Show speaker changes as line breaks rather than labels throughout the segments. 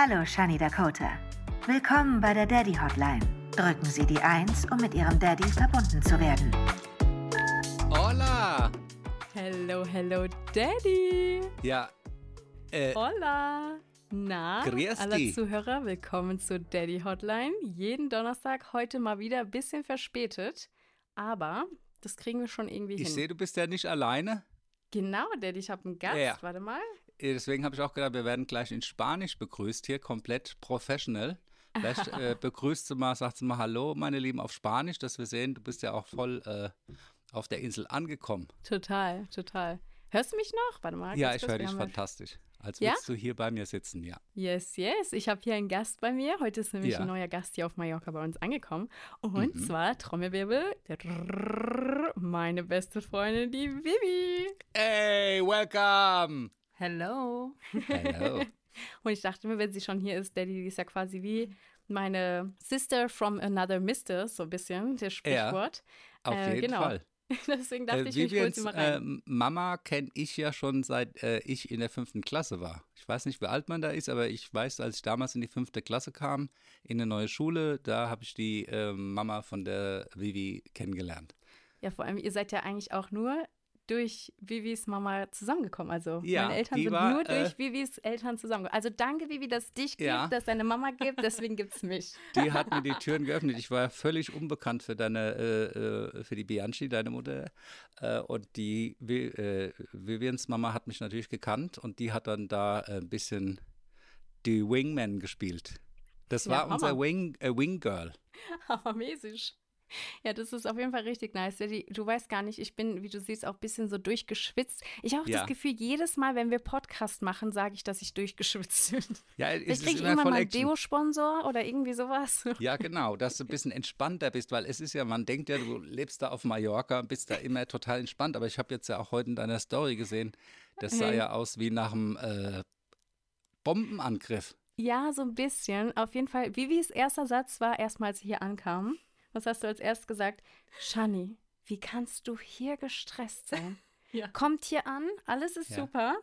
Hallo, Shani Dakota. Willkommen bei der Daddy Hotline. Drücken Sie die 1, um mit Ihrem Daddy verbunden zu werden.
Hola!
Hello, hello, Daddy.
Ja, äh,
Hola. Na,
Grüß
alle. Zuhörer, willkommen zur Daddy Hotline. Jeden Donnerstag, heute mal wieder ein bisschen verspätet, aber das kriegen wir schon irgendwie
ich
hin.
sehe, du bist ja nicht alleine.
Genau, Daddy, ich habe einen Gast.
Ja.
Warte mal.
Äh, Deswegen habe ich auch gedacht, wir werden gleich in Spanisch begrüßt hier, komplett professional. Vielleicht äh, begrüßt du mal, sagst du mal Hallo, meine Lieben, auf Spanisch, dass wir sehen, du bist ja auch voll äh, auf der Insel angekommen.
Total, total. Hörst du mich noch? Warte mal.
ja, ich höre dich fantastisch. Als
Ja?
würdest du hier bei mir sitzen, ja.
Yes, yes. Ich habe hier einen Gast bei mir. Heute ist nämlich
Ja.
ein neuer Gast hier auf Mallorca bei uns angekommen. Und
Mhm.
zwar Trommelwirbel, meine beste Freundin, die Vivi.
Hey, welcome!
Hello.
Hello.
Und ich dachte mir, wenn sie schon hier ist, Daddy, die ist ja quasi wie meine Sister from another Mister, so ein bisschen, das Sprichwort.
Auf
Äh,
jeden
genau.
Fall.
Deswegen dachte
Äh,
ich, ich hol sie mal rein.
ähm, Mama kenne ich ja schon seit äh, ich in der fünften Klasse war. Ich weiß nicht, wie alt man da ist, aber ich weiß, als ich damals in die fünfte Klasse kam, in eine neue Schule, da habe ich die ähm, Mama von der Vivi kennengelernt.
ja, vor allem, ihr seid ja eigentlich auch nur durch Vivis Mama zusammengekommen. Also
Ja,
meine Eltern sind
war,
nur durch
äh,
Vivis Eltern zusammengekommen. Also danke, Vivi, dass es dich gibt,
Ja.
dass deine Mama gibt, deswegen gibt es mich.
Die hat mir die Türen geöffnet. Ich war völlig unbekannt für deine, äh, äh, für die Bianchi, deine Mutter. Äh, und die äh, Vivians Mama hat mich natürlich gekannt und die hat dann da äh, ein bisschen die Wingman gespielt. Das
Ja,
war unser
Hammer.
Wing, äh, Wing Girl.
Hammermäßig. Ja, das ist auf jeden Fall richtig nice. Du weißt gar nicht, ich bin, wie du siehst, auch ein bisschen so durchgeschwitzt. Ich habe auch
Ja.
das Gefühl, jedes Mal, wenn wir Podcast machen, sage ich, dass ich durchgeschwitzt bin.
Ja, es
Ich
ist
kriege
immer
mal einen. Deo-Sponsor oder irgendwie sowas.
Ja, genau, dass du ein bisschen entspannter bist, weil es ist ja, man denkt ja, du lebst da auf Mallorca und bist da immer total entspannt, aber ich habe jetzt ja auch heute in deiner Story gesehen, das sah
Hey.
ja aus wie nach einem äh, Bombenangriff.
Ja, so ein bisschen. Auf jeden Fall, Vivis erster Satz war erstmal, als sie hier ankam. Was hast du als erstes gesagt? Shani, wie kannst du hier gestresst sein?
Ja.
Kommt hier an, alles ist
Ja.
super.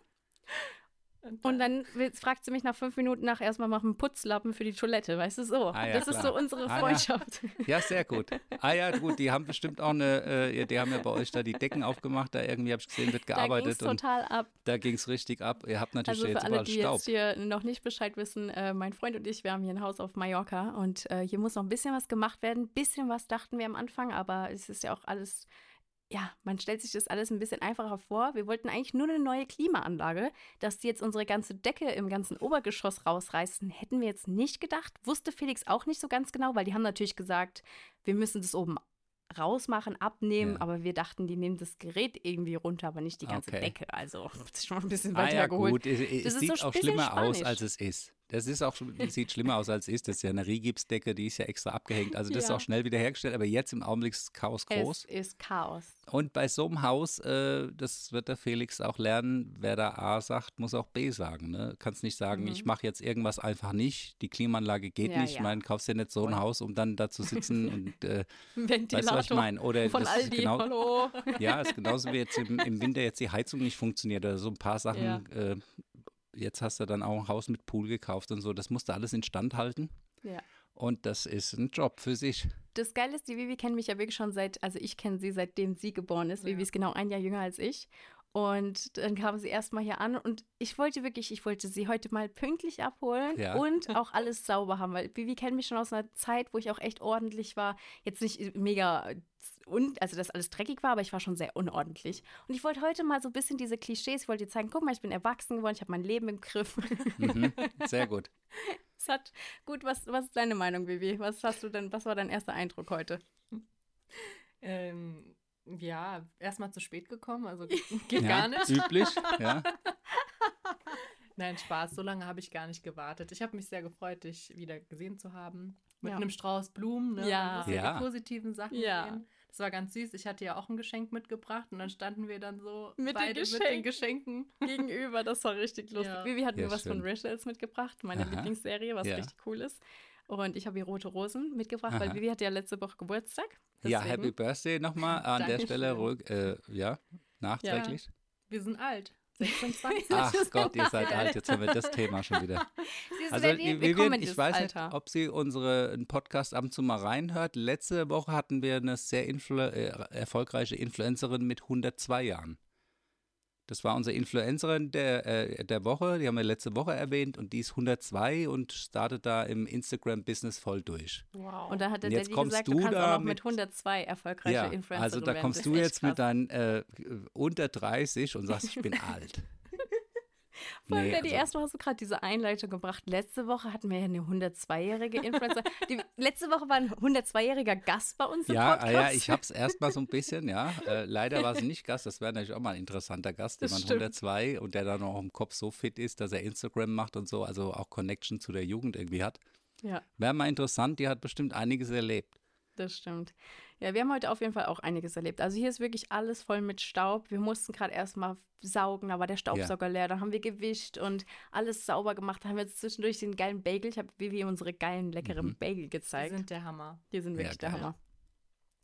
Und dann fragt sie mich nach fünf Minuten nach erstmal machen einen Putzlappen für die Toilette, weißt du so.
Ah ja,
das ist
klar.
so unsere
Ah ja.
Freundschaft.
Ja, sehr gut. Ah ja, gut, die haben bestimmt auch eine, äh, die haben ja bei euch da die Decken aufgemacht, da irgendwie habe ich gesehen, wird
Da ging
gearbeitet
total ab.
da ging es richtig ab. Ihr habt natürlich
Also für
jetzt
alle, die
Staub.
jetzt hier noch nicht Bescheid wissen, äh, mein Freund und ich, wir haben hier ein Haus auf Mallorca und äh, hier muss noch ein bisschen was gemacht werden. Ein bisschen was dachten wir am Anfang, aber es ist ja auch alles, ja, man stellt sich das alles ein bisschen einfacher vor. Wir wollten eigentlich nur eine neue Klimaanlage, dass die jetzt unsere ganze Decke im ganzen Obergeschoss rausreißen, hätten wir jetzt nicht gedacht. Wusste Felix auch nicht so ganz genau, weil die haben natürlich gesagt, wir müssen das oben rausmachen, abnehmen,
Ja.
aber wir dachten, die nehmen das Gerät irgendwie runter, aber nicht die ganze
Okay.
Decke. Also das ist schon ein bisschen
Ah
weiter
ja,
geholt.
gut, es, es sieht
so
auch schlimmer aus,
Spanisch.
als es ist. Das ist auch, schon- sieht schlimmer aus, als ist. Das ist ja eine Rigipsdecke, die ist ja extra abgehängt. Also das ist
Ja.
auch schnell wieder hergestellt, aber jetzt im Augenblick ist Chaos groß.
Es ist Chaos.
Und bei so einem Haus, äh, das wird der Felix auch lernen, wer da A sagt, muss auch B sagen. Ne? Kannst nicht sagen, ich mache jetzt irgendwas einfach nicht, die Klimaanlage geht
Mhm. Ja,
nicht. Ich
ja.
meine, kaufst dir nicht so ein. Haus, um dann da zu sitzen und äh,
Ventilator
weißt du, was ich meine? Oder
von
das ist
Aldi.
genau-
Hallo.
ja, ist genauso wie jetzt im, im Winter jetzt die Heizung nicht funktioniert oder so ein paar Sachen.
Ja.
Äh, jetzt hast du dann auch ein Haus mit Pool gekauft und so. Das musst du alles instand halten.
Ja.
Und das ist ein Job für sich.
Das Geile ist, die Vivi kennt mich ja wirklich schon seit, also ich kenne sie seitdem sie geboren ist. Vivi ist genau ein Jahr jünger als ich. Und dann kam sie erstmal hier an und ich wollte wirklich, ich wollte sie heute mal pünktlich abholen
Ja.
und auch alles sauber haben, weil Vivi kennt mich schon aus einer Zeit, wo ich auch echt ordentlich war. Jetzt nicht mega, un also dass alles dreckig war, aber ich war schon sehr unordentlich. Und ich wollte heute mal so ein bisschen diese Klischees, ich wollte dir zeigen, guck mal, ich bin erwachsen geworden, ich habe mein Leben im Griff.
Mhm. Sehr gut.
Es hat, gut, was, was ist deine Meinung, Vivi? Was hast du denn, was war dein erster Eindruck heute?
Ähm, ja, erstmal zu spät gekommen, also geht
Ja,
gar nicht.
Üblich, ja.
Nein, Spaß, so lange habe ich gar nicht gewartet. Ich habe mich sehr gefreut, dich wieder gesehen zu haben. Mit
Ja.
einem Strauß Blumen, ne?
Ja.
Ja, die positiven Sachen
Ja.
sehen. Das war ganz süß. Ich hatte ja auch ein Geschenk mitgebracht und dann standen wir dann so
Mit den
beide mit
Geschenken.
den Geschenken.
Gegenüber, das war richtig lustig.
Ja.
Vivi hat
Ja,
mir was von
schön.
Rachel's mitgebracht, meine
Aha.
Lieblingsserie, was
Ja.
richtig cool ist. Und ich habe ihr rote Rosen mitgebracht, weil
Aha.
Vivi hatte ja letzte Woche Geburtstag.
Ja,
Deswegen-
Happy Birthday nochmal an der
Dankeschön.
Stelle. Ruhig, äh, ja, nachträglich.
Wir sind alt. 26.
Ach Gott, ihr seid alt. Jetzt haben wir das Thema schon wieder.
Sie
Also, Vivian,
in
ich weiß
Alter.
nicht, ob sie unseren Podcast ab und zu mal reinhört. Letzte Woche hatten wir eine sehr influ äh, erfolgreiche Influencerin mit 102 Jahren. Das war unsere Influencerin der, äh, der Woche, die haben wir letzte Woche erwähnt und die ist 102 und startet da im Instagram-Business voll durch.
Wow.
Und dann hat der Daddy
kommst
gesagt,
du
du kannst
da
auch noch
mit-
mit 102 erfolgreiche
Ja,
Influencer
also da kommst du jetzt mit deinen äh, unter 30 und sagst, ich bin alt.
Vor allem,
Nee,
der die
also-
erste Woche so gerade diese Einleitung gebracht. Letzte Woche hatten wir ja eine 102-jährige Influencer. die, letzte Woche war ein 102-jähriger Gast bei uns im
Ja,
Podcast.
ja, ich habe es erst mal so ein bisschen, ja. Äh, leider war sie nicht Gast. Das wäre natürlich auch mal ein interessanter Gast,
Das
jemand
stimmt.
102 und der dann auch im Kopf so fit ist, dass er Instagram macht und so, also auch Connection zu der Jugend irgendwie hat.
Ja,
Wäre mal interessant, die hat bestimmt einiges erlebt.
das stimmt. Ja, wir haben heute auf jeden Fall auch einiges erlebt. Also hier ist wirklich alles voll mit Staub. Wir mussten gerade erstmal saugen, da war der Staubsauger leer. Dann haben wir gewischt und alles sauber gemacht. Dann haben wir jetzt zwischendurch den geilen Bagel. Ich habe Vivi unsere geilen, leckeren
Mhm.
Bagel
die
gezeigt.
sind der Hammer.
Die sind
Ja,
wirklich der
geil.
Hammer.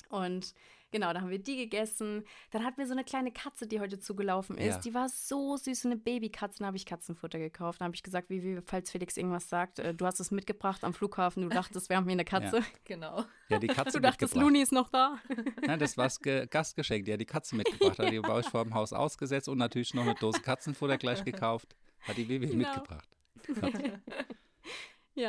Und genau, da haben wir die gegessen. Dann hatten wir so eine kleine Katze, die heute zugelaufen ist.
Ja.
Die war so süß, so eine Babykatze. Dann habe ich Katzenfutter gekauft. Dann habe ich gesagt, wie, wie, falls Felix irgendwas sagt, äh, du hast es mitgebracht am Flughafen. Du dachtest, wir haben hier eine Katze.
Genau.
Ja, die Katze
Du dachtest. Luni ist noch da.
Ja, das war das Ge Gastgeschenk, die hat die Katze mitgebracht. Hat die bei euch vor dem Haus ausgesetzt und natürlich noch eine Dose Katzenfutter gleich gekauft. Hat die Vivi
Genau.
mitgebracht.
Ja,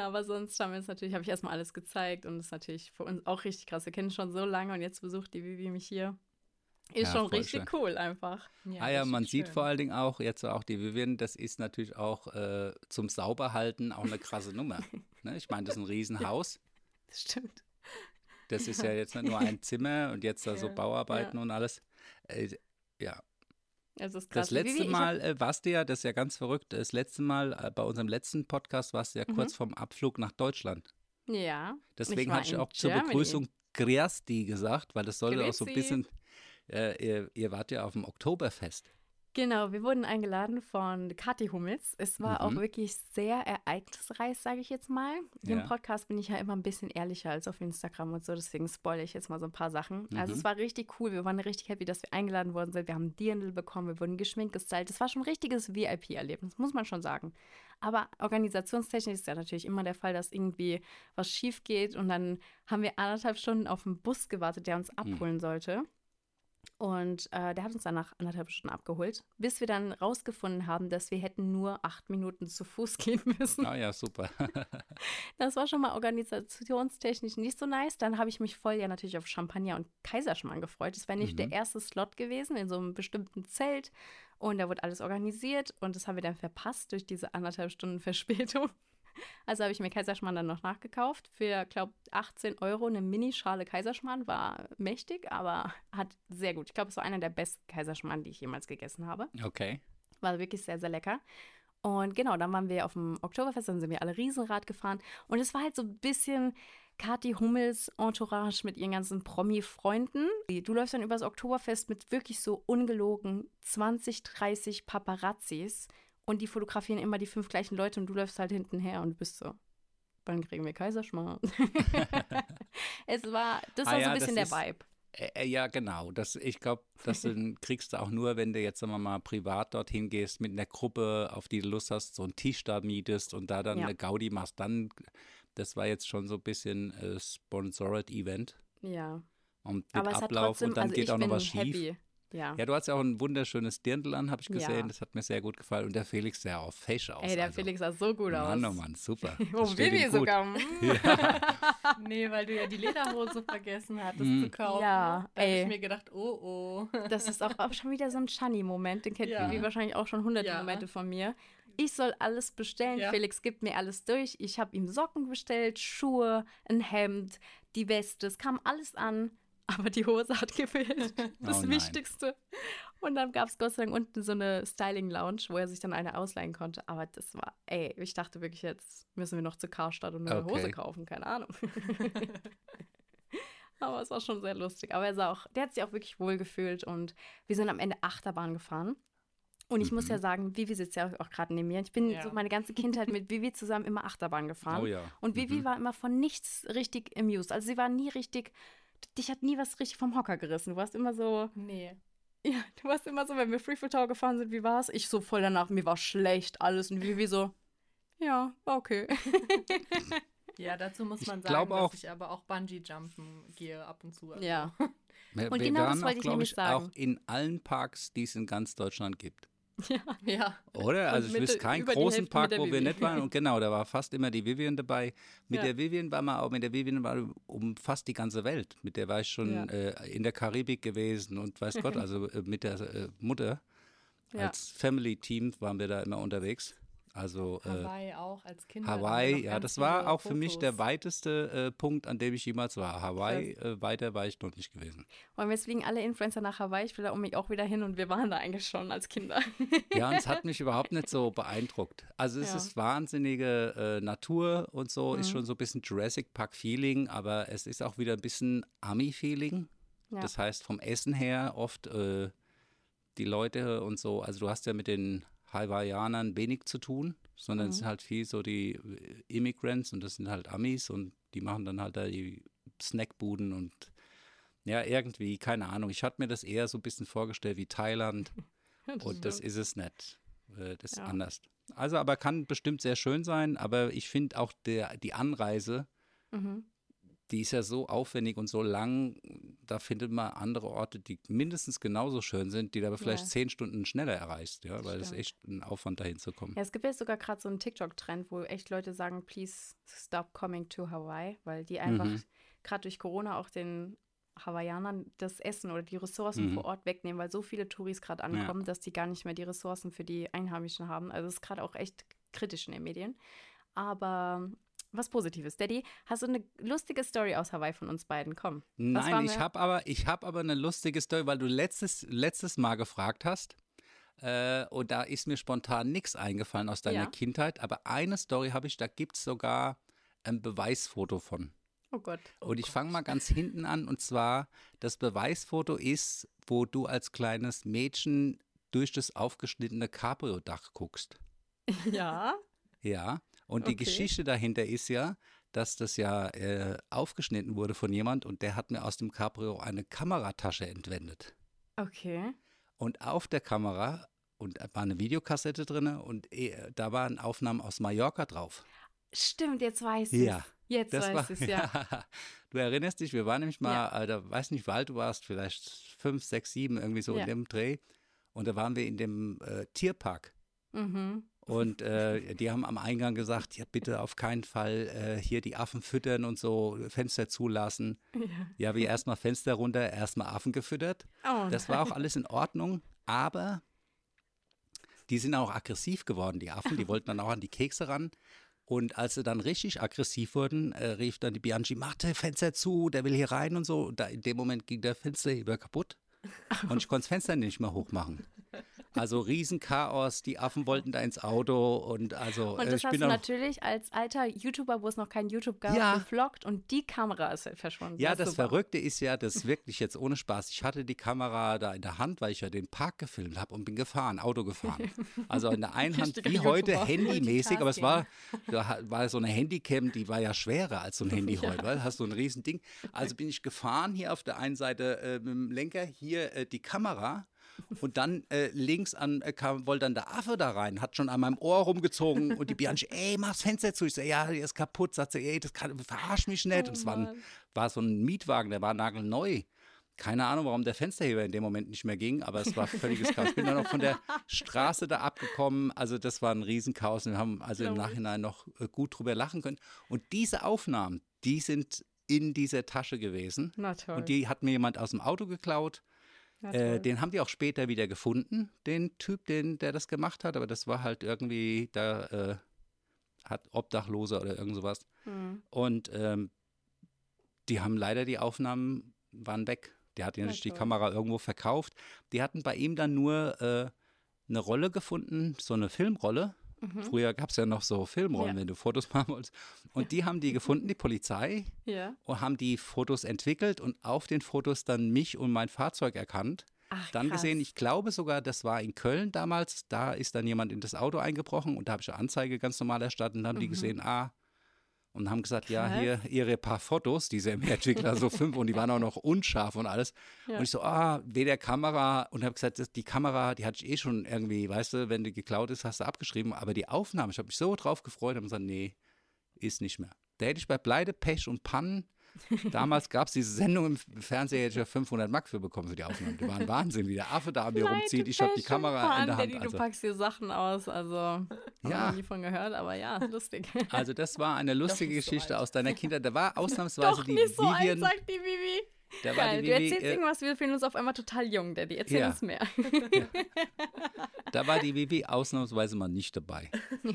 aber sonst haben wir uns natürlich, habe ich erstmal alles gezeigt und das ist natürlich für uns auch richtig krass. Wir kennen schon so lange und jetzt besucht die Vivi mich hier. Ist
Ja,
schon richtig
schön.
cool einfach.
ah ja, man sieht
schön.
vor allen Dingen auch, jetzt auch die Vivian, das ist natürlich auch äh, zum Sauberhalten auch eine krasse Nummer. Ne? Ich meine, das ist ein Riesenhaus.
Das stimmt.
Das ist ja jetzt nicht nur ein Zimmer und jetzt da so
Ja,
Bauarbeiten
ja.
und alles. Äh, ja,
Es ist krass.
das letzte Mal äh, warst du ja, das ist ja ganz verrückt, das letzte Mal äh, bei unserem letzten Podcast warst du ja
Mhm.
kurz vorm Abflug nach Deutschland.
Ja.
Deswegen hatte ich auch zur
Germany.
Begrüßung Griasti gesagt, weil das sollte auch so ein
Grüezi.
bisschen, äh, ihr, ihr wart ja auf dem Oktoberfest.
Genau, wir wurden eingeladen von Kathi Hummels. Es war auch
Mhm.
wirklich sehr ereignisreich, sage ich jetzt mal. Hier
Ja.
im Podcast bin ich ja immer ein bisschen ehrlicher als auf Instagram und so, deswegen spoilere ich jetzt mal so ein paar Sachen. Also
Mhm.
es war richtig cool, wir waren richtig happy, dass wir eingeladen worden sind. Wir haben Dirndl bekommen, wir wurden geschminkt, gestylt. Das war schon ein richtiges VIP-Erlebnis, muss man schon sagen. Aber organisationstechnisch ist ja natürlich immer der Fall, dass irgendwie was schief geht und dann haben wir anderthalb Stunden auf einen Bus gewartet, der uns
Mhm.
abholen sollte. Und äh, der hat uns dann nach anderthalb Stunden abgeholt, bis wir dann rausgefunden haben, dass wir hätten nur acht Minuten zu Fuß gehen müssen.
Ah ja, super.
Das war schon mal organisationstechnisch nicht so nice. Dann habe ich mich voll ja natürlich auf Champagner und Kaiserschmarrn gefreut. Das wäre nicht der
Mhm.
erste Slot gewesen in so einem bestimmten Zelt. Und da wurde alles organisiert und das haben wir dann verpasst durch diese anderthalb Stunden Verspätung. Also habe ich mir Kaiserschmarrn dann noch nachgekauft. Für, glaube 18 Euro eine Mini-Schale Kaiserschmarrn. War mächtig, aber hat sehr gut. Ich glaube, es war einer der besten Kaiserschmarrn, die ich jemals gegessen habe.
Okay.
War wirklich sehr, sehr lecker. Und genau, dann waren wir auf dem Oktoberfest, dann sind wir alle Riesenrad gefahren. Und es war halt so ein bisschen Kathi Hummels Entourage mit ihren ganzen Promi-Freunden. Du läufst dann übers Oktoberfest mit wirklich so ungelogen 20, 30 Paparazzis. Und die fotografieren immer die fünf gleichen Leute und du läufst halt hinten her und du bist so, wann kriegen wir Kaiserschmarrn? es war, das
Ah
war so
ja,
ein bisschen
das
der
ist-
Vibe.
Äh, äh, ja, genau. Das, ich glaube, das kriegst du auch nur, wenn du jetzt, sagen wir mal, privat dorthin gehst, mit einer Gruppe, auf die du Lust hast, so einen Tisch da mietest und da dann
Ja.
eine Gaudi machst. Dann, das war jetzt schon so ein bisschen äh, Sponsored Event.
Ja.
Und mit
Aber es hat
Ablauf
trotzdem,
und dann
also
geht auch noch was schief.
happy. Ja.
Ja, du hast ja auch ein wunderschönes Dirndl an, habe ich gesehen.
Ja.
Das hat mir sehr gut gefallen. Und der Felix sah auch fesch aus.
Ey, der
also.
Felix sah so gut aus.
Mann, oh Mann, super.
Oh,
gut.
sogar. mm.
Nee, weil du ja die Lederhose vergessen hattest
Mhm.
zu kaufen.
Ja,
da habe ich mir gedacht, oh oh.
Das ist auch, auch schon wieder so ein Chani-Moment. Den kennt
Ja.
Vivi wahrscheinlich auch schon hunderte
Ja.
Momente von mir. Ich soll alles bestellen.
Ja.
Felix gibt mir alles durch. Ich habe ihm Socken bestellt, Schuhe, ein Hemd, die Weste. Es kam alles an. Aber die Hose hat gefehlt. Das
Oh.
Wichtigste. Und dann gab es Gott sei Dank unten so eine Styling-Lounge, wo er sich dann eine ausleihen konnte. Aber das war, ey, ich dachte wirklich, jetzt müssen wir noch zu Karstadt und eine
Okay.
Hose kaufen. Keine Ahnung. Aber es war schon sehr lustig. Aber er sah auch, der hat sich auch wirklich wohl gefühlt und wir sind am Ende Achterbahn gefahren. Und ich muss
Mhm.
ja sagen, Vivi sitzt ja auch gerade neben mir. Ich bin
Ja.
so meine ganze Kindheit mit Vivi zusammen immer Achterbahn gefahren.
Oh ja.
Und Vivi
Mhm.
war immer von nichts richtig amused. Also sie war nie richtig, dich hat nie was richtig vom Hocker gerissen. Du warst immer so,
Nee.
ja, du warst immer so, wenn wir Free for Tower gefahren sind, wie war's? Ich so voll danach, mir war schlecht alles und Vivi so, Ja, okay.
Ja, dazu muss man
Ich
sagen,
auch-
dass ich aber auch Bungee-Jumpen gehe ab und zu. Also.
Ja.
Wir,
Und
wir
genau das wollte ich nämlich sagen.
auch in allen Parks, die es in ganz Deutschland gibt.
Ja.
Oder? Also ich wüsste keinen großen Park, wo wir nicht waren. Und genau, da war fast immer die Vivian dabei. Mit
Ja.
der Vivian war man auch, mit der Vivian war um fast die ganze Welt. Mit der war ich schon
Ja.
äh, in der Karibik gewesen und weiß Gott, also äh, mit der äh, Mutter.
Ja.
Als Family-Team waren wir da immer unterwegs. Also äh,
Hawaii auch als Kind.
Hawaii, ja, das war auch für mich der
Fotos.
weiteste äh, Punkt, an dem ich jemals war. Hawaii, äh, weiter war ich noch nicht gewesen.
Und jetzt fliegen alle Influencer nach Hawaii. Ich will da unbedingt auch wieder hin und wir waren da eigentlich schon als Kinder.
Ja, und es hat mich überhaupt nicht so beeindruckt. Also es
Ja.
ist wahnsinnige äh, Natur und so, ist
Mhm.
schon so ein bisschen Jurassic Park Feeling, aber es ist auch wieder ein bisschen Ami Feeling.
Ja.
Das heißt vom Essen her oft äh, die Leute und so. Also du hast ja mit den Hawaiianern wenig zu tun, sondern es
Mhm.
sind halt viel so die äh, Immigrants und das sind halt Amis und die machen dann halt da die Snackbuden und ja, irgendwie, keine Ahnung. Ich hatte mir das eher so ein bisschen vorgestellt wie Thailand. Und das ist es nicht. Äh, Das ist
Ja.
anders. Also, aber kann bestimmt sehr schön sein. Aber ich finde auch der, die Anreise,
Mhm.
Die ist ja so aufwendig und so lang. Da findet man andere Orte, die mindestens genauso schön sind, die du aber vielleicht
Ja.
zehn Stunden schneller erreichst. Ja, weil es echt ein Aufwand dahin zu kommen.
Ja, es gibt jetzt sogar gerade so einen TikTok-Trend, wo echt Leute sagen, please stop coming to Hawaii, weil die einfach
Mhm.
gerade durch Corona auch den Hawaiianern das Essen oder die Ressourcen
Mhm.
vor Ort wegnehmen, weil so viele Touris gerade ankommen, dass die gar nicht mehr die Ressourcen für die Einheimischen haben. Also es ist gerade auch echt kritisch in den Medien. Aber was Positives. Daddy, hast du eine lustige Story aus Hawaii von uns beiden? Komm.
Nein, ich habe aber, ich hab aber eine lustige Story, weil du letztes, letztes Mal gefragt hast. Äh, und da ist mir spontan nichts eingefallen aus deiner
Ja.
Kindheit. Aber eine Story habe ich, da gibt es sogar ein Beweisfoto von.
Oh Gott.
und ich fange mal ganz hinten an. Und zwar, das Beweisfoto ist, wo du als kleines Mädchen durch das aufgeschnittene Cabrio-Dach guckst.
Ja.
Ja, und die
Okay.
Geschichte dahinter ist ja, dass das ja äh, aufgeschnitten wurde von jemand und der hat mir aus dem Cabrio eine Kameratasche entwendet.
Okay.
Und auf der Kamera und da war eine Videokassette drin und äh, da waren Aufnahmen aus Mallorca drauf.
Stimmt, jetzt weiß ich.
Ja,
Jetzt
Das
weiß ich es, ja.
Du erinnerst dich, wir waren nämlich mal,
Ja.
da weiß nicht, wie alt du warst, vielleicht fünf, sechs, sieben, irgendwie so
Ja.
in dem Dreh. Und da waren wir in dem äh, Tierpark.
Mhm.
Und äh, die haben am Eingang gesagt, ja bitte auf keinen Fall äh, hier die Affen füttern und so Fenster zulassen.
Ja.
Ja, wir erstmal Fenster runter, erstmal Affen gefüttert.
Oh,
Das war auch alles in Ordnung, aber die sind auch aggressiv geworden, die Affen. Die wollten dann auch an die Kekse ran. Und als sie dann richtig aggressiv wurden, äh, rief dann die Bianchi, mach das Fenster zu, der will hier rein und so. Und da, in dem Moment ging der Fensterheber kaputt und ich konnte das Fenster nicht mehr hochmachen. Also Riesenchaos, die Affen wollten da ins Auto und also
Und
äh,
das
ich
hast
bin
du natürlich als alter YouTuber, wo es noch kein YouTube gab,
Ja.
gefloggt und die Kamera ist verschwunden.
Ja, das
super.
Verrückte ist ja, das wirklich jetzt ohne Spaß. Ich hatte die Kamera da in der Hand, weil ich ja den Park gefilmt habe und bin gefahren, Auto gefahren. Also in der einen Hand, wie heute,
YouTuber.
handymäßig, aber es war, war so eine Handycam, die war ja schwerer als so ein Handy heute, weil hast so ein Riesending. Also bin ich gefahren, hier auf der einen Seite äh, mit dem Lenker, hier äh, die Kamera. Und dann äh, links an, äh, kam, wollte dann der Affe da rein, hat schon an meinem Ohr rumgezogen und die Bianchi, ey, mach das Fenster zu. Ich sag, ja, der ist kaputt. Sagt sie, ey, das kann, verarsch mich nicht.
Oh
und es war, ein,
Mann.
war so ein Mietwagen, der war nagelneu. Keine Ahnung, warum der Fensterheber in dem Moment nicht mehr ging, aber es war völliges Chaos. Ich bin dann noch von der Straße da abgekommen. Also das war ein Riesenchaos. Und wir haben also im. Nachhinein noch äh, gut drüber lachen können. Und diese Aufnahmen, die sind in dieser Tasche gewesen.
Na toll.
Und die hat mir jemand aus dem Auto geklaut. Äh, den haben die auch später wieder gefunden, den Typ, den, der das gemacht hat. Aber das war halt irgendwie, da äh, hat Obdachloser oder irgend sowas.
Hm.
Und ähm, die haben leider die Aufnahmen, waren weg. Der hat
Na
natürlich die. Kamera irgendwo verkauft. Die hatten bei ihm dann nur äh, eine Rolle gefunden, so eine Filmrolle.
Mhm.
Früher gab es ja noch so Filmrollen,
Ja.
wenn du Fotos machen wolltest. Und die haben die gefunden, die Polizei,
Ja.
und haben die Fotos entwickelt und auf den Fotos dann mich und mein Fahrzeug erkannt.
Ach,
Dann
krass.
gesehen, ich glaube sogar, das war in Köln damals, da ist dann jemand in das Auto eingebrochen und da habe ich eine Anzeige ganz normal erstattet und haben die
Mhm.
gesehen, ah, und haben gesagt, ja,
Krass.
hier ihre paar Fotos, diese Entwickler, so fünf, und die waren auch noch unscharf und alles.
Ja.
Und ich so, ah, weder Kamera, und habe gesagt, das, die Kamera, die hatte ich eh schon irgendwie, weißt du, wenn die geklaut ist, hast du abgeschrieben, aber die Aufnahme, ich habe mich so drauf gefreut, haben gesagt, nee, ist nicht mehr. Da hätte ich bei Pleite, Pech und Pannen, damals gab es diese Sendung im Fernseher, hätte ich ja 500 Mark für bekommen für die Aufnahme. Die waren Wahnsinn, wie der Affe da an mir rumzieht, ich habe die Kamera in der Hand. Also.
du packst hier Sachen aus, also
Ja.
ja. noch nie von gehört, aber ja, lustig.
Also das war eine lustige
so
Geschichte
alt.
aus deiner Kindheit. Da war ausnahmsweise
Doch
die
nicht so alt,
Vivian.
sagt die Vivi.
da war
Geil,
die
du
Vivi,
erzählst
äh,
irgendwas, wir fühlen uns auf einmal total jung, Daddy. Erzähl
Ja.
uns mehr.
da war die Vivi ausnahmsweise mal nicht dabei.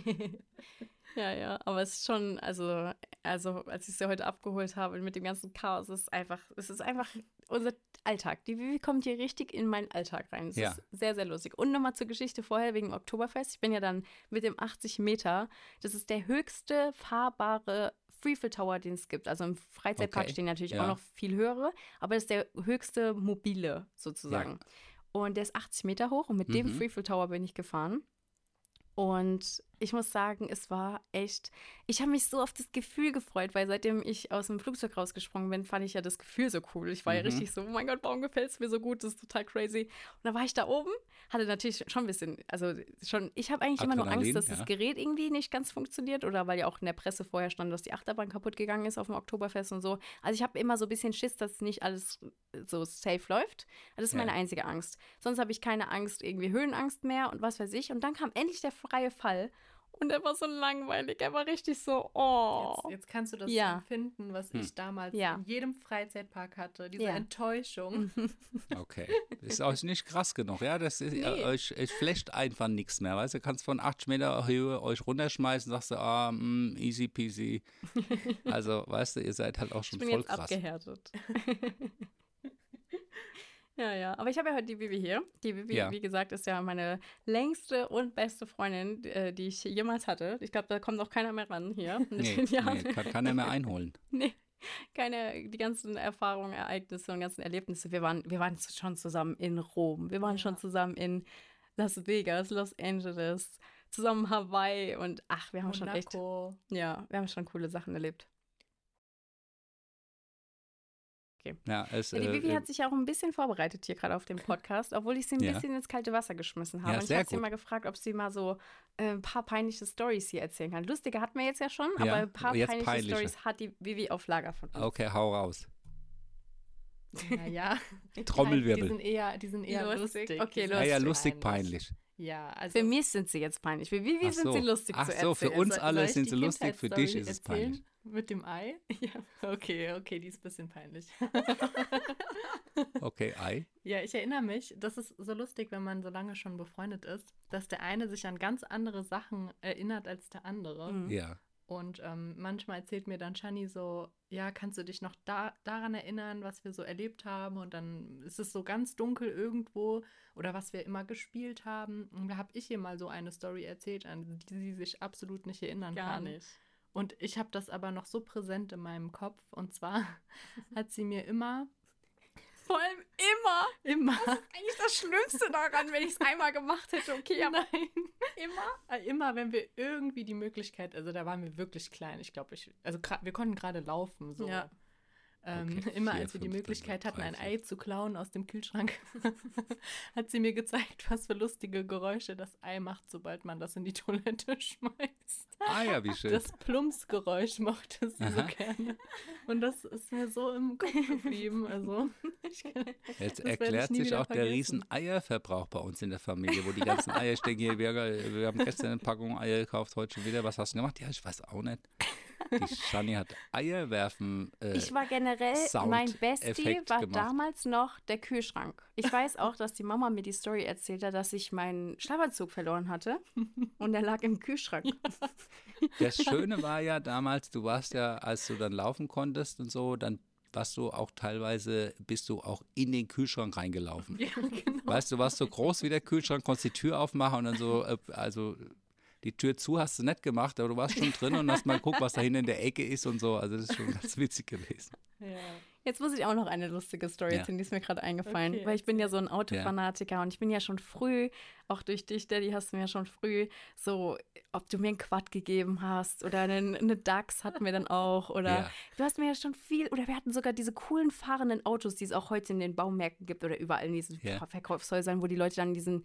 Ja, ja, aber es ist schon, also, also als ich sie heute abgeholt habe mit dem ganzen Chaos, es ist einfach, es ist einfach unser Alltag. Die Vivi kommt hier richtig in meinen Alltag rein. Es
Ja.
ist sehr, sehr lustig. Und nochmal zur Geschichte vorher wegen Oktoberfest. Ich bin ja dann mit dem 80 Meter, das ist der höchste fahrbare Freefall Tower, den es gibt. Also im Freizeitpark
Okay,
stehen natürlich
ja.
auch noch viel höhere, aber das ist der höchste mobile sozusagen. Und der ist 80 Meter hoch und mit dem
Mhm.
Freefall Tower bin ich gefahren. Und ich muss sagen, es war echt, ich habe mich so auf das Gefühl gefreut, weil seitdem ich aus dem Flugzeug rausgesprungen bin, fand ich ja das Gefühl so cool. Ich war ja
Mhm.
richtig so, oh mein Gott, warum gefällt es mir so gut? Das ist total crazy. Und dann war ich da oben, hatte natürlich schon ein bisschen, also schon, ich habe eigentlich immer nur
Adrenalin,
Angst, dass
ja.
das Gerät irgendwie nicht ganz funktioniert oder weil ja auch in der Presse vorher stand, dass die Achterbahn kaputt gegangen ist auf dem Oktoberfest und so. Also ich habe immer so ein bisschen Schiss, dass nicht alles so safe läuft. Das ist
Ja.
meine einzige Angst. Sonst habe ich keine Angst, irgendwie Höhenangst mehr und was weiß ich. Und dann kam endlich der freie Fall. Und er war so langweilig. Er war richtig so, oh.
Jetzt, jetzt kannst du das
Ja.
empfinden, was
Hm.
ich damals
Ja.
in jedem Freizeitpark hatte. Diese
Ja.
Enttäuschung.
Okay. Ist euch nicht krass genug, ja? Das ist,
Nee.
äh, euch, euch flecht einfach nichts mehr, weißt du? Kannst von 80 Meter Höhe euch runterschmeißen, sagst du, ah, mm, easy peasy. Also, weißt du, ihr seid halt auch
Ich
schon
bin
voll
jetzt
krass.
abgehärtet. ja, ja. Aber ich habe ja heute die Vivi hier. Die Vivi,
Ja.
wie gesagt, ist ja meine längste und beste Freundin, äh, die ich jemals hatte. Ich glaube, da kommt noch keiner mehr ran hier.
Nee, nee, kann keiner mehr einholen.
Nee, keine, die ganzen Erfahrungen, Ereignisse und ganzen Erlebnisse. Wir waren, wir waren schon zusammen in Rom, wir waren schon zusammen in Las Vegas, Los Angeles, zusammen Hawaii und ach, wir haben schon echt,
Monaco.
ja, wir haben schon coole Sachen erlebt.
Ja, es,
Ja, die
äh,
Vivi
äh,
hat sich auch ein bisschen vorbereitet hier gerade auf dem Podcast, obwohl ich sie ein
Ja.
bisschen ins kalte Wasser geschmissen habe.
Ja,
und ich habe sie mal gefragt, ob sie mal so äh, ein paar peinliche Stories hier erzählen kann. Lustige hatten wir jetzt ja schon,
Ja,
aber ein paar peinliche,
peinliche.
Stories hat die Vivi auf Lager von uns.
okay, hau raus.
Naja.
Trommelwirbel.
Die sind eher, die sind eher
Lustig.
lustig.
Okay,
sind
Ah ja,
lustig.
lustig, peinlich.
Ja, also.
Für mich sind sie jetzt peinlich. Für Vivi
Ach
sind sie
so.
lustig
Ach
zu
so, für
erzählen.
uns alle sind sie lustig, für dich ist es
erzählen?
peinlich.
Mit dem Ei? Ja, okay, okay, die ist ein bisschen peinlich.
Okay, Ei.
Ja, ich erinnere mich, das ist so lustig, wenn man so lange schon befreundet ist, dass der eine sich an ganz andere Sachen erinnert als der andere.
Mhm.
Ja.
Und ähm, manchmal erzählt mir dann Shani so, ja, kannst du dich noch da, daran erinnern, was wir so erlebt haben? Und dann ist es so ganz dunkel irgendwo oder was wir immer gespielt haben. Und da habe ich ihr mal so eine Story erzählt, an die sie sich absolut nicht erinnern kann. Und ich habe das aber noch so präsent in meinem Kopf. Und zwar hat sie mir immer,
Vor allem immer.
immer,
Eigentlich das Schlimmste daran, wenn ich es einmal gemacht hätte. Okay, aber
nein,
immer.
Äh, Immer, wenn wir irgendwie die Möglichkeit, also da waren wir wirklich klein, ich glaube, ich, also wir konnten gerade laufen, so.
Ja.
Ähm,
Okay,
immer
vier,
als wir die Möglichkeit hatten, ein. Ei zu klauen aus dem Kühlschrank, hat sie mir gezeigt, was für lustige Geräusche das Ei macht, sobald man das in die Toilette schmeißt.
Ah ja, wie schön.
Das Plumpsgeräusch mochte sie so
Aha.
gerne. Und das ist mir so im Kopf geblieben. Also, ich
Jetzt erklärt sich auch der
vergessen.
riesen Eierverbrauch bei uns in der Familie, wo die ganzen Eier stecken. Hier, wir, wir haben gestern eine Packung Eier gekauft, heute schon wieder. Was hast du gemacht? Ja, ich weiß auch nicht. Die Shani hat Eierwerfen. Äh,
Ich war generell, mein Bestie war
gemacht.
damals noch der Kühlschrank. Ich weiß auch, dass die Mama mir die Story erzählt hat, dass ich meinen Schlafanzug verloren hatte und der lag im Kühlschrank.
Das Schöne war ja damals, du warst ja, als du dann laufen konntest und so, dann warst du auch teilweise, bist du auch in den Kühlschrank reingelaufen.
ja, genau.
Weißt du, du warst so groß wie der Kühlschrank, konntest die Tür aufmachen und dann so, äh, also die Tür zu hast du nicht gemacht, aber du warst schon drin und hast mal geguckt, was da hinten in der Ecke ist und so. Also das ist schon ganz witzig gewesen.
Ja.
Jetzt muss ich auch noch eine lustige Story
Ja.
erzählen, die ist mir gerade eingefallen.
Okay,
weil ich bin ja so ein Autofanatiker und ich bin ja schon früh, auch durch dich, Daddy, hast du mir ja schon früh so, ob du mir einen Quad gegeben hast oder einen, eine DAX hatten wir dann auch. Oder
Ja.
du hast mir ja schon viel, oder wir hatten sogar diese coolen fahrenden Autos, die es auch heute in den Baumärkten gibt oder überall in diesen
Ja.
Verkaufshäusern, wo die Leute dann in diesen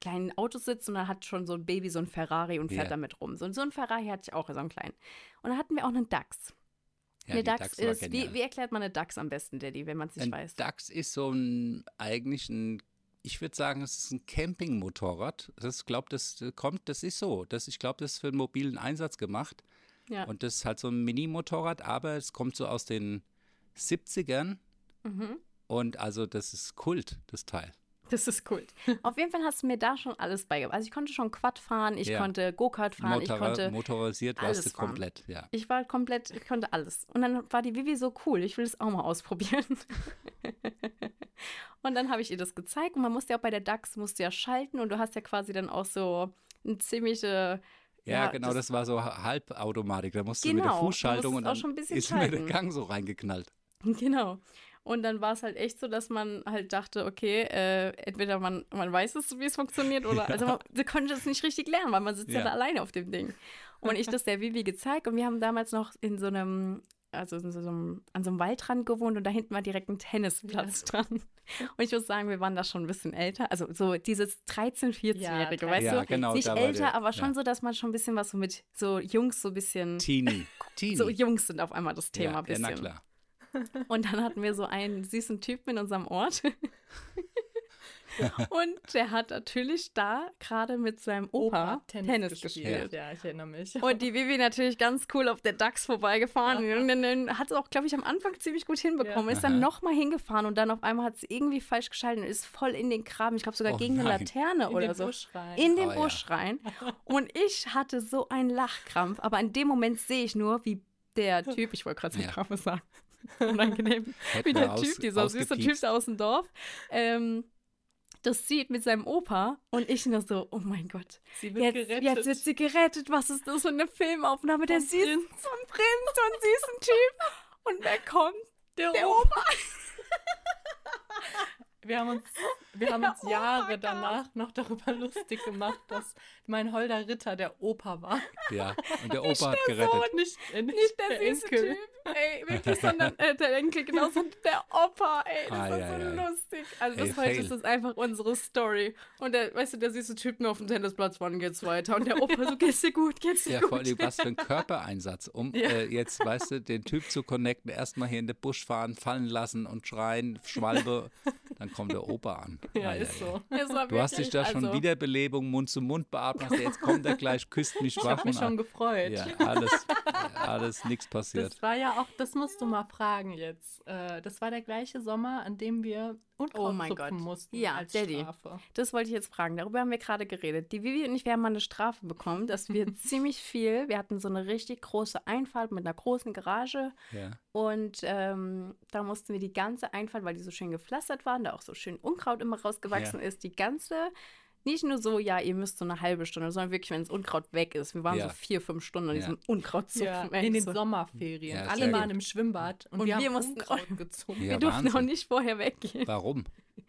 kleinen Autos sitzen und dann hat schon so ein Baby so ein Ferrari und fährt
Ja.
damit rum. So, so ein Ferrari hatte ich auch, so einen kleinen. Und dann hatten wir auch einen DAX.
Ja,
eine DAX,
war
ist, wie, wie erklärt man eine DAX am besten, Daddy, wenn man es nicht
Ein
weiß?
DAX ist so ein, eigentlich ein, ich würde sagen, es ist ein Campingmotorrad. Das glaube, das kommt, das ist so. Das, ich glaube, das ist für einen mobilen Einsatz gemacht.
Ja.
Und das ist halt so ein Mini-Motorrad, aber es kommt so aus den 70ern.
Mhm.
Und also das ist Kult, das Teil.
Das ist cool. Auf jeden Fall hast du mir da schon alles beigebracht. Also ich konnte schon Quad fahren, ich
Ja.
konnte Go-Kart fahren, ich
Motora
konnte
motorisiert warst
alles
du
fahren.
komplett, ja.
Ich war komplett, ich konnte alles. Und dann war die Vivi so cool, ich will es auch mal ausprobieren. und dann habe ich ihr das gezeigt und man musste ja auch bei der DAX, musste ja schalten und du hast ja quasi dann auch so eine ziemliche,
Ja,
Ja,
genau,
das-
das, war so Halbautomatik. Da musst du mit der
Genau,
Fußschaltung und dann
schon ein bisschen
ist mir der
schalten.
Gang so reingeknallt.
genau. Und dann war es halt echt so, dass man halt dachte, okay, äh, entweder man, man weiß es, wie es funktioniert, oder also man, sie konnte es nicht richtig lernen, weil man sitzt ja,
Ja.
da alleine auf dem Ding. Und ich das der Vivi gezeigt und wir haben damals noch in so einem, also in so einem, an so einem Waldrand gewohnt und da hinten war direkt ein Tennisplatz dran. Und ich muss sagen, wir waren da schon ein bisschen älter, also so dieses 13-, 14-Jährige,
Ja,
weißt
ja,
du?
genau,
Nicht älter, aber schon
ja.
so, dass man schon ein bisschen was so mit so Jungs so ein bisschen,
Teenie. Teenie.
so Jungs sind auf einmal das Thema
ja,
ein bisschen.
Ja, na klar.
Und dann hatten wir so einen süßen Typen in unserem Ort. Und der hat natürlich da gerade mit seinem Opa, Tennis, gespielt.
Ja, ich erinnere mich.
Und die Vivi natürlich ganz cool auf der DAX vorbeigefahren. Und dann- dann hat es auch, glaube ich, am Anfang ziemlich gut hinbekommen.
Ja.
Ist dann nochmal hingefahren und dann auf einmal hat es irgendwie falsch geschaltet und ist voll in den Graben. Ich glaube sogar
Oh
gegen eine
nein.
Laterne
in
oder
den
so.
Busch rein.
In den
Oh ja.
Busch rein. Und ich hatte so einen Lachkrampf. Aber in dem Moment sehe ich nur, wie der Typ, ich wollte gerade seinen
Ja.
Namen sagen, unangenehm, wie der Typ, dieser süße Typ aus dem Dorf, ähm, das sieht mit seinem Opa und ich nur so, oh mein Gott,
Sie wird
jetzt,
gerettet.
jetzt wird sie gerettet. Was ist das für eine Filmaufnahme? Der süßen vom Prinz, so einen süßen Typ. Und wer kommt?
der
Der
Opa.
Opa.
Wir haben uns, wir haben uns Jahre danach noch darüber lustig gemacht, dass mein Holder Ritter der Opa war.
Ja, und der Opa hat
der
gerettet.
Sohn.
Nicht, äh, nicht,
Nicht der,
der
süße
Enkel.
Typ, ey, wirklich, sondern äh, der Enkel genauso und der Opa, ey, das
Ei,
war
ei,
so
ei.
lustig. Also
Ey,
bis heute
fail.
ist das einfach unsere Story. Und der, weißt du, der süße Typ nur auf dem Tennisplatz, wann geht's weiter? Und der Opa so, geht's dir gut, geht's dir
Ja,
gut?
vor allem, was für ein Körpereinsatz, um
Ja.
äh, jetzt, weißt du, den Typ zu connecten, erstmal hier in den Busch fahren, fallen lassen und schreien, Schwalbe, dann kommt der Opa an.
Ja, ist so.
War
Du hast dich da schon
also,
Wiederbelebung, Mund-zu-Mund-Beatmung, jetzt kommt er gleich, küsst mich
Ich
wach
habe mich schon gefreut.
ja, alles, alles, nichts passiert.
Das war ja auch, das musst du mal fragen jetzt. Äh, das war der gleiche Sommer, an dem wir Unkraut
Oh mein
zupfen
Gott.
mussten
Ja,
als
Daddy.
Strafe.
Das wollte ich jetzt fragen. Darüber haben wir gerade geredet. Die Vivi und ich, wir haben mal eine Strafe bekommen, dass wir ziemlich viel, wir hatten so eine richtig große Einfahrt mit einer großen Garage
Ja.
und ähm, da mussten wir die ganze Einfahrt, weil die so schön gepflastert waren, da auch so schön Unkraut immer rausgewachsen ist, die ganze, nicht nur so, ja, ihr müsst so eine halbe Stunde, sondern wirklich, wenn das Unkraut weg ist. Wir waren
Ja.
so vier, fünf Stunden an
Ja.
diesem Unkrautzupfen.
Ja, in den
so.
Sommerferien.
Ja,
Alle waren
gut.
im Schwimmbad und,
Und
wir,
wir mussten
Unkraut gezogen.
Ja,
wir durften auch
Wahnsinn.
nicht vorher weggehen,
Warum?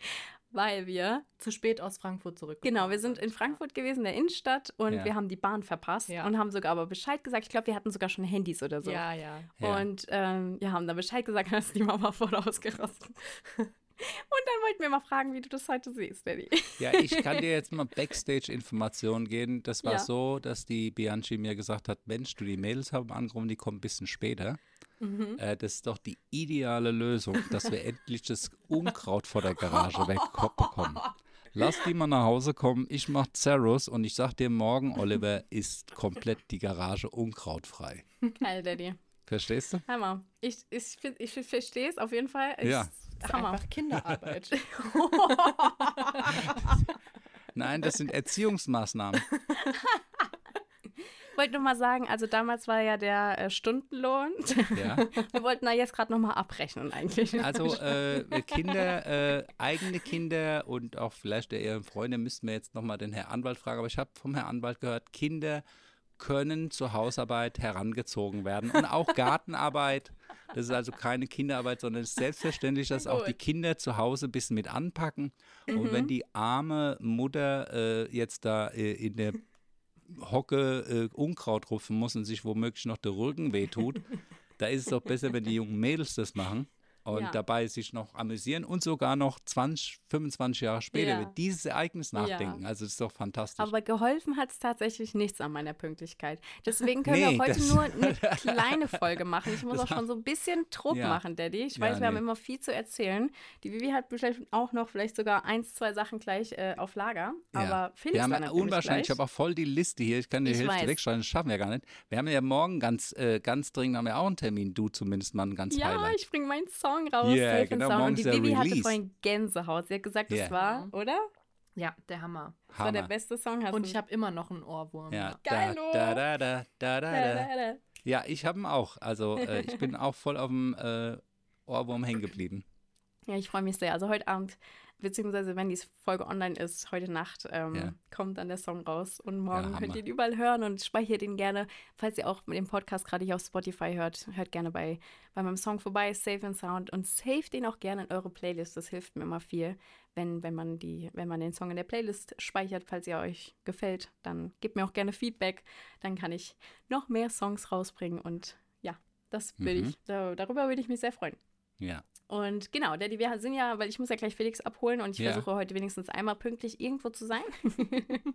weil wir
Zu spät aus Frankfurt zurück.
Genau, wir sind in Frankfurt gewesen, in der Innenstadt, und
Ja.
wir haben die Bahn verpasst
Ja.
und haben sogar aber Bescheid gesagt. Ich glaube, wir hatten sogar schon Handys oder so.
Ja, ja.
Ja.
Und ähm, wir haben dann Bescheid gesagt, dass die Mama voll ausgerastet. Und dann wollten wir mal fragen, wie du das heute siehst, Daddy.
Ja, ich kann dir jetzt mal Backstage-Informationen geben. Das war
Ja.
so, dass die Bianchi mir gesagt hat, Mensch, du, die Mädels haben angerufen, die kommen ein bisschen später.
Mhm.
Äh, das ist doch die ideale Lösung, dass wir endlich das Unkraut vor der Garage wegbekommen. Lass die mal nach Hause kommen, ich mach Zerros und ich sag dir morgen, Oliver, ist komplett die Garage unkrautfrei.
Geil, Daddy.
Verstehst du?
Hammer. Ich, ich, find- ich, verstehe es auf jeden Fall. Ich,
Ja.
Das ist
Hammer.
einfach Kinderarbeit.
Nein, das sind Erziehungsmaßnahmen.
Ich wollte nur mal sagen, also damals war ja der äh, Stundenlohn.
Ja.
Wir wollten da jetzt gerade nochmal abrechnen eigentlich.
Also äh, Kinder, äh, eigene Kinder und auch vielleicht der ihren Freunde müssten wir jetzt nochmal den Herrn Anwalt fragen, aber ich habe vom Herrn Anwalt gehört, Kinder können zur Hausarbeit herangezogen werden. Und auch Gartenarbeit. Das ist also keine Kinderarbeit, sondern es ist selbstverständlich, dass auch die. Kinder zu Hause ein bisschen mit anpacken. Und
Mhm.
wenn die arme Mutter äh, jetzt da äh, in der Hocke äh, Unkraut rupfen muss und sich womöglich noch der Rücken wehtut, da ist es doch besser, wenn die jungen Mädels das machen und
Ja.
dabei sich noch amüsieren und sogar noch 20, 25 Jahre später
Ja.
über dieses Ereignis nachdenken. Also das ist doch fantastisch.
Aber geholfen hat es tatsächlich nichts an meiner Pünktlichkeit. Deswegen können
Nee,
wir heute nur eine kleine Folge machen. Ich muss auch schon so ein bisschen Druck
Ja.
machen, Daddy. Ich
Ja,
weiß, wir haben
nee.
immer viel zu erzählen. Die Vivi hat bestimmt auch noch vielleicht sogar eins, zwei Sachen gleich äh, auf Lager.
Ja.
Aber Felix
wir haben ja unwahrscheinlich, ich
gleich.
habe auch voll die Liste hier, ich kann die
Ich
Hälfte
weiß.
wegschreiben, das schaffen wir gar nicht. Wir haben ja morgen ganz, äh, ganz dringend haben wir auch einen Termin, du zumindest mal ein ganz
Ja,
Highlight.
ich bringe meinen Song raus.
Yeah,
Safe and
genau,
Sound.
morgen
Und die Vivi hatte vorhin Gänsehaut. Sie hat gesagt, das
Yeah.
war, oder?
Ja, der Hammer.
Das war der
Hammer.
beste Song. Hast
Und ich habe immer noch einen Ohrwurm.
Ja,
Geilo.
da, da, da, da, da,
Da,
da.
da, da.
Ja, ich habe ihn auch. Also äh, ich bin auch voll auf dem äh, Ohrwurm hängen geblieben.
Ja, ich freue mich sehr. Also heute Abend, beziehungsweise wenn die Folge online ist, heute Nacht ähm,
Ja.
kommt dann der Song raus und morgen
Ja,
könnt ihr ihn überall hören und speichert ihn gerne. Falls ihr auch mit dem Podcast gerade hier auf Spotify hört, hört gerne bei, bei meinem Song vorbei, Safe and Sound und save den auch gerne in eure Playlist. Das hilft mir immer viel, wenn, wenn, man die, wenn man den Song in der Playlist speichert. Falls ihr euch gefällt, dann gebt mir auch gerne Feedback. Dann kann ich noch mehr Songs rausbringen und ja, das will
Mhm.
ich, da, darüber würde ich mich sehr freuen.
Ja.
Und genau, Daddy, wir sind ja, weil ich muss ja gleich Felix abholen und ich
Ja.
versuche heute wenigstens einmal pünktlich irgendwo zu sein.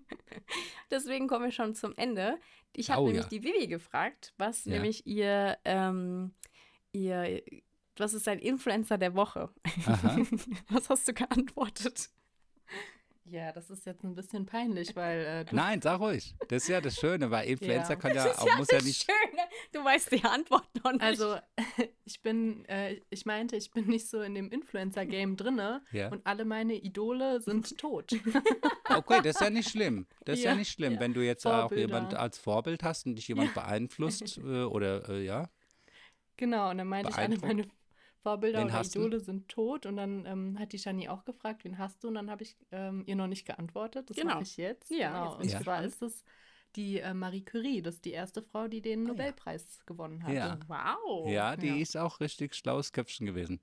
Deswegen kommen wir schon zum Ende. Ich habe
Oh,
nämlich
ja.
die Vivi gefragt, was
Ja.
nämlich ihr, ähm, ihr, was ist ein Influencer der Woche? Was hast du geantwortet?
Ja, das ist jetzt ein bisschen peinlich, weil äh, du
Nein, sag ruhig. Das ist ja das Schöne, weil Influencer
Ja.
kann ja,
Das ist
auch, muss ja
das
nicht.
Schöne. Du weißt die Antwort noch nicht.
Also, ich bin, äh, ich meinte, ich bin nicht so in dem Influencer-Game drinne
Ja.
und alle meine Idole sind tot.
Okay, das ist ja nicht schlimm. Das ist ja,
Ja,
nicht schlimm,
ja.
wenn du jetzt auch
Vorbilder.
jemand als Vorbild hast und dich jemand beeinflusst äh, oder äh, ja.
genau, und dann meinte ich, alle meine Vorbilder
Wen
oder
hast du?
Idole sind tot. Und dann ähm, hat die Shani auch gefragt, wen hast du? Und dann habe ich ähm, ihr noch nicht geantwortet. Das
Genau.
mache ich jetzt.
Ja,
genau.
jetzt
Und
ich
zwar ist es die äh, Marie Curie. Das ist die erste Frau, die den
ja.
Nobelpreis gewonnen hat.
Ja.
wow.
Ja, die
ja.
ist auch richtig schlaues Köpfchen gewesen.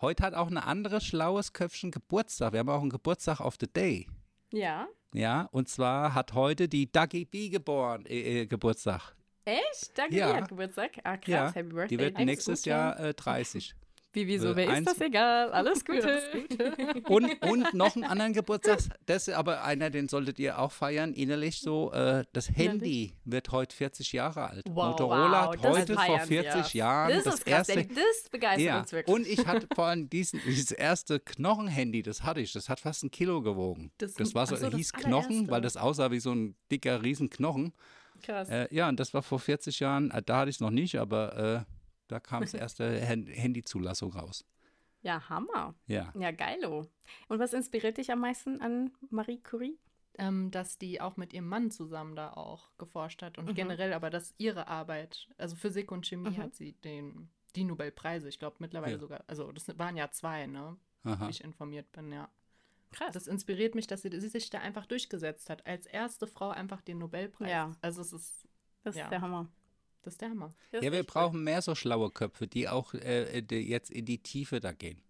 Heute hat auch eine andere schlaues Köpfchen Geburtstag. Wir haben auch einen Geburtstag of the Day.
Ja.
Ja, und zwar hat heute die Dagi B geboren, äh, äh, Geburtstag.
Echt? Danke,
Ja.
die hat Geburtstag. Ah, krass.
Ja,
Happy Birthday.
Die wird nächstes. Jahr äh, 30.
Vivi, so, wer ist das egal? Alles Gute.
Und, und noch einen anderen Geburtstag, das ist aber einer, den solltet ihr auch feiern, innerlich so. Äh, das Handy wird heute 40 Jahre alt. Motorola hat
das
heute vor
feiern
40
wir.
Jahren
das,
das,
ist krass,
erste.
Das begeistert
Ja,
uns wirklich.
und ich hatte vor allem diesen, dieses erste Knochenhandy, das hatte ich, das hat fast ein Kilo gewogen.
Das-
Das, war so,
so, das
hieß Knochen,
allererste.
weil das aussah wie so ein dicker Riesenknochen.
krass.
Äh, ja, und das war vor 40 Jahren, äh, da hatte ich es noch nicht, aber äh, da kam das erste Hand Handyzulassung raus.
Ja, Hammer.
Ja.
Ja, geilo. Und was inspiriert dich am meisten an Marie Curie?
ähm, dass die auch mit ihrem Mann zusammen da auch geforscht hat und
Mhm.
generell aber, dass ihre Arbeit, also Physik und Chemie
Mhm.
hat sie den, die Nobelpreise, ich glaube mittlerweile
Ja.
sogar, also das waren ja zwei, ne,
Aha.
wie ich informiert bin, ja.
Krass.
Das inspiriert mich, dass sie, sie sich da einfach durchgesetzt hat, als erste Frau einfach den Nobelpreis.
Ja.
Also es ist,
das
ja.
ist der Hammer.
Das ist der Hammer.
Das
Ja, wir brauchen mehr so schlaue Köpfe, die auch äh, die jetzt in die Tiefe da gehen.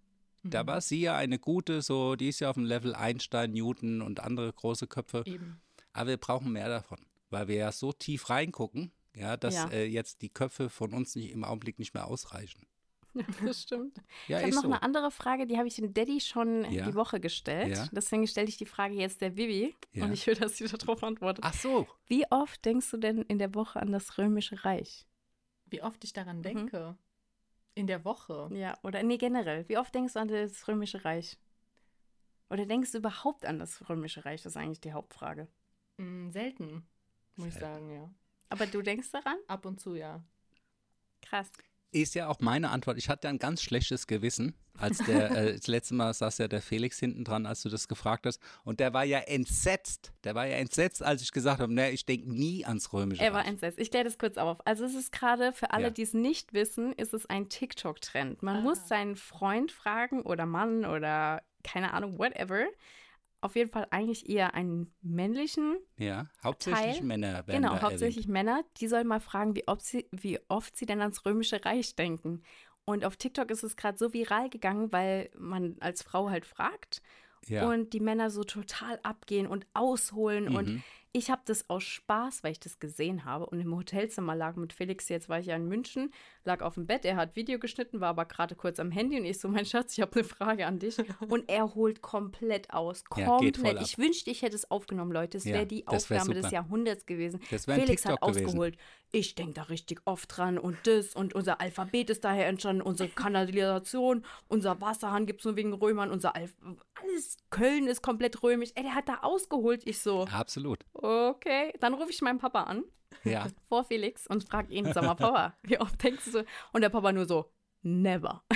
Da
Mhm.
war sie ja eine gute, so, die ist ja auf dem Level Einstein, Newton und andere große Köpfe.
Eben.
Aber wir brauchen mehr davon, weil wir ja so tief reingucken, ja, dass
Ja.
Äh, jetzt die Köpfe von uns nicht, im Augenblick nicht mehr ausreichen.
Cool. Das stimmt.
Ja,
ich habe noch
so.
eine andere Frage, die habe ich dem Daddy schon
Ja.
die Woche gestellt.
Ja.
Deswegen stelle ich die Frage jetzt der Vivi
Ja.
und ich will, dass sie darauf antwortet.
Ach so.
Wie oft denkst du denn in der Woche an das Römische Reich?
Wie oft ich daran
Mhm.
denke. In der Woche.
Ja, oder nee, generell. Wie oft denkst du an das Römische Reich? Oder denkst du überhaupt an das Römische Reich? Das ist eigentlich die Hauptfrage.
Mm, selten, muss ich
Selten.
sagen, ja.
Aber du denkst daran?
Ab und zu, ja.
Krass.
Ist ja auch meine Antwort. Ich hatte ein ganz schlechtes Gewissen, als der, äh, das letzte Mal saß ja der Felix hinten dran, als du das gefragt hast. Und der war ja entsetzt. Der war ja entsetzt, als ich gesagt habe, ne, ich denke nie ans Römische
Er war entsetzt. Ich kläre das kurz auf. Also es ist gerade, für alle,
Ja.
die es nicht wissen, ist es ein TikTok-Trend. Man
Ah.
muss seinen Freund fragen oder Mann oder keine Ahnung, whatever, auf jeden Fall eigentlich eher einen männlichen.
Ja, hauptsächlich
Teil.
Männer
Genau, hauptsächlich
erwähnt.
Männer. Die sollen mal fragen, wie, ob sie, wie oft sie denn ans Römische Reich denken. Und auf TikTok ist es gerade so viral gegangen, weil man als Frau halt fragt
Ja.
und die Männer so total abgehen und ausholen. Und
Mhm.
ich habe das aus Spaß, weil ich das gesehen habe und im Hotelzimmer lag mit Felix, jetzt war ich ja in München, lag auf dem Bett, er hat Video geschnitten, war aber gerade kurz am Handy und ich so, mein Schatz, ich habe eine Frage an dich. Und er holt komplett aus,
Ja,
komplett.
ab.
ich wünschte, ich hätte es aufgenommen, Leute. Es
Ja,
wäre die Aufnahme des. Jahrhunderts gewesen. Felix hat
TikTok gewesen.
ausgeholt. Ich denke da richtig oft dran und das und unser Alphabet ist daher entstanden, unsere Kanalisation, unser Wasserhahn gibt es nur wegen Römern, unser Alph alles, Köln ist komplett römisch. Ey, der hat da ausgeholt. Ich so,
Absolut.
okay. Dann rufe ich meinen Papa an,
Ja.
vor Felix, und frage ihn, sag mal, Papa, wie oft denkst du so? Und der Papa nur so, never.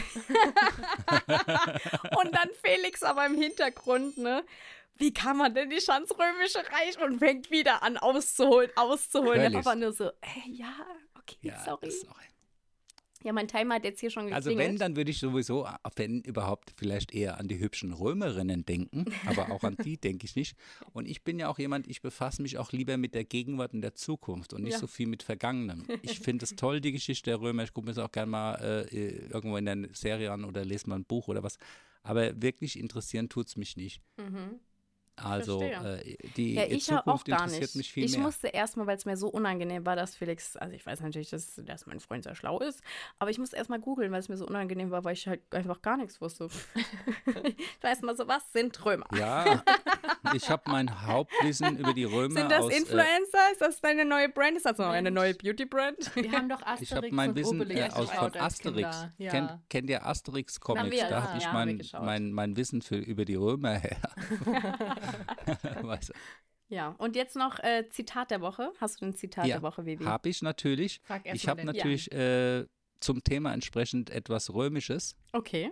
und dann Felix aber im Hintergrund, ne? Wie kann man denn die Schanzrömische Reich und fängt wieder an auszuholen, auszuholen. Der
Völlig.
Papa nur so, äh, ja, okay,
ja
sorry.
auch-
Ja, mein Timer hat jetzt hier schon geklingelt.
Also wenn, dann würde ich sowieso, wenn überhaupt, vielleicht eher an die hübschen Römerinnen denken, aber auch an die denke ich nicht. Und ich bin ja auch jemand, ich befasse mich auch lieber mit der Gegenwart und der Zukunft und nicht
Ja.
so viel mit Vergangenem. Ich finde es toll, die Geschichte der Römer. Ich gucke mir das auch gerne mal äh, irgendwo in der Serie an oder lese mal ein Buch oder was. Aber wirklich interessieren tut es mich nicht.
Mhm.
Also äh, die
Ja, ich ja auch
Zukunft
gar
interessiert
nicht.
mich viel
ich
mehr.
musste erstmal, weil es mir so unangenehm war, dass Felix, also ich weiß natürlich, dass, dass mein Freund sehr schlau ist, aber ich musste erstmal googeln, weil es mir so unangenehm war, weil ich halt einfach gar nichts wusste. ich weiß mal so, was sind Römer?
ja, ich habe mein Hauptwissen über die Römer
Sind das
aus, äh,
Influencer? ist das deine neue Brand? Ist das noch eine neue Beauty-Brand?
Wir haben doch
Ich
Asterix
habe mein
und
Wissen
Obelix
äh, aus von Asterix.
Ja.
Kennt, kennt ihr Asterix
Haben
Comics?
wir,
da
ja,
hatte ich mein, mein, mein Wissen für, über die Römer her. weißt du?
Ja, und jetzt noch äh, Zitat der Woche. Hast du ein Zitat
Ja,
der Woche, Vivi?
Habe ich natürlich.
Frag erst
Ich
mal
habe natürlich äh, zum Thema entsprechend etwas Römisches.
Okay.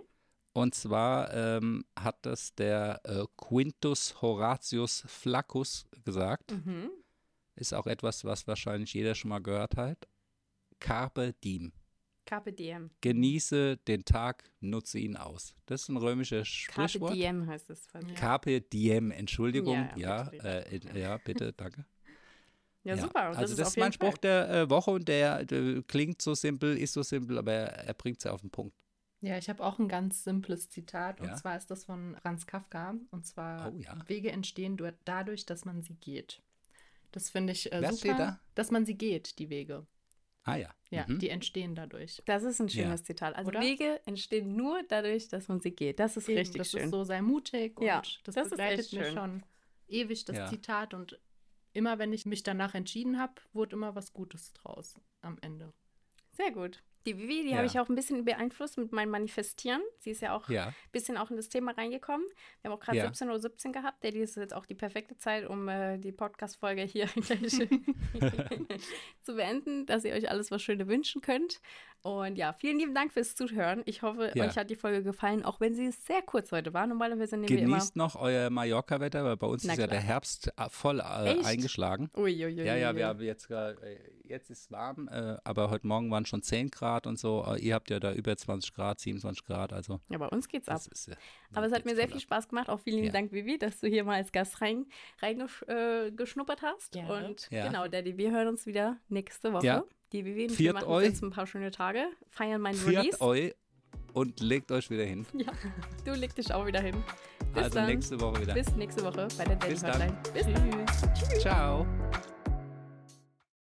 Und zwar ähm, hat das der äh, Quintus Horatius Flaccus gesagt.
Mhm.
Ist auch etwas, was wahrscheinlich jeder schon mal gehört hat. Carpe diem.
Carpe diem.
Genieße den Tag, nutze ihn aus. Das ist ein römisches
Carpe
Sprichwort.
diem heißt es. fast.
Ja.
Carpe diem, Entschuldigung.
Ja,
Ja,
bitte,
äh, in- ja bitte, danke.
Ja, super. Und
also
ist
das ist mein Spruch
Fall-
der äh, Woche und der, der klingt so simpel, ist so simpel, aber er, er bringt es ja auf den Punkt.
Ja, ich habe auch ein ganz simples Zitat
Ja.
und zwar ist das von Franz Kafka und zwar
Oh ja.
Wege entstehen du- dadurch, dass man sie geht. Das finde ich äh, super,
steht da?
dass man sie geht, die Wege.
Ah ja.
Ja,
Mhm.
die entstehen dadurch.
Das ist ein
Ja.
schönes Zitat. Also
Oder?
Wege entstehen nur dadurch, dass man sie geht. Das ist
Eben,
richtig
das
schön.
ist so sei mutig und
Ja,
das,
das ist
begleitet
echt
mir schon ewig das
Ja.
Zitat und immer wenn ich mich danach entschieden habe, wurde immer was Gutes draus am Ende.
Sehr gut. Die Vivi, die
Ja.
habe ich auch ein bisschen beeinflusst mit meinem Manifestieren. Sie ist ja auch
Ja.
ein bisschen auch in das Thema reingekommen. Wir haben auch gerade
Ja.
17.17 Uhr gehabt. Der, die ist jetzt auch die perfekte Zeit, um äh, die Podcast-Folge hier zu beenden, dass ihr euch alles was Schönes wünschen könnt. Und ja, vielen lieben Dank fürs Zuhören. Ich hoffe,
Ja.
euch hat die Folge gefallen, auch wenn sie sehr kurz heute war. Normalerweise nehmen wir immer.
Genießt noch euer Mallorca-Wetter, weil bei uns
Na
ist ja
klar.
der Herbst äh, voll äh, eingeschlagen.
Uiuiui.
Ja, ja, wir haben jetzt gerade, äh, jetzt ist es warm, äh, aber heute Morgen waren schon 10 Grad und so. Äh, Ihr habt ja da über 20 Grad, 27 Grad, also
Ja, bei uns geht's ab.
ist, äh,
Aber es hat mir sehr viel
ab.
Spaß gemacht. Auch vielen lieben
Ja.
Dank, Vivi, dass du hier mal als Gast rein, reingeschnuppert äh, geschnuppert hast. Und
Ja.
genau, Daddy, wir hören uns wieder nächste Woche. Vivi und wir machen
euch.
jetzt ein paar schöne Tage, feiern mein
Viert
Release.
euch und legt euch wieder hin.
Ja, du leg dich auch wieder hin. Bis
also
dann.
nächste Woche wieder.
Bis nächste Woche bei der Daddy
Bis dann.
Hotline. Bis dann. Tschüss.
Ciao.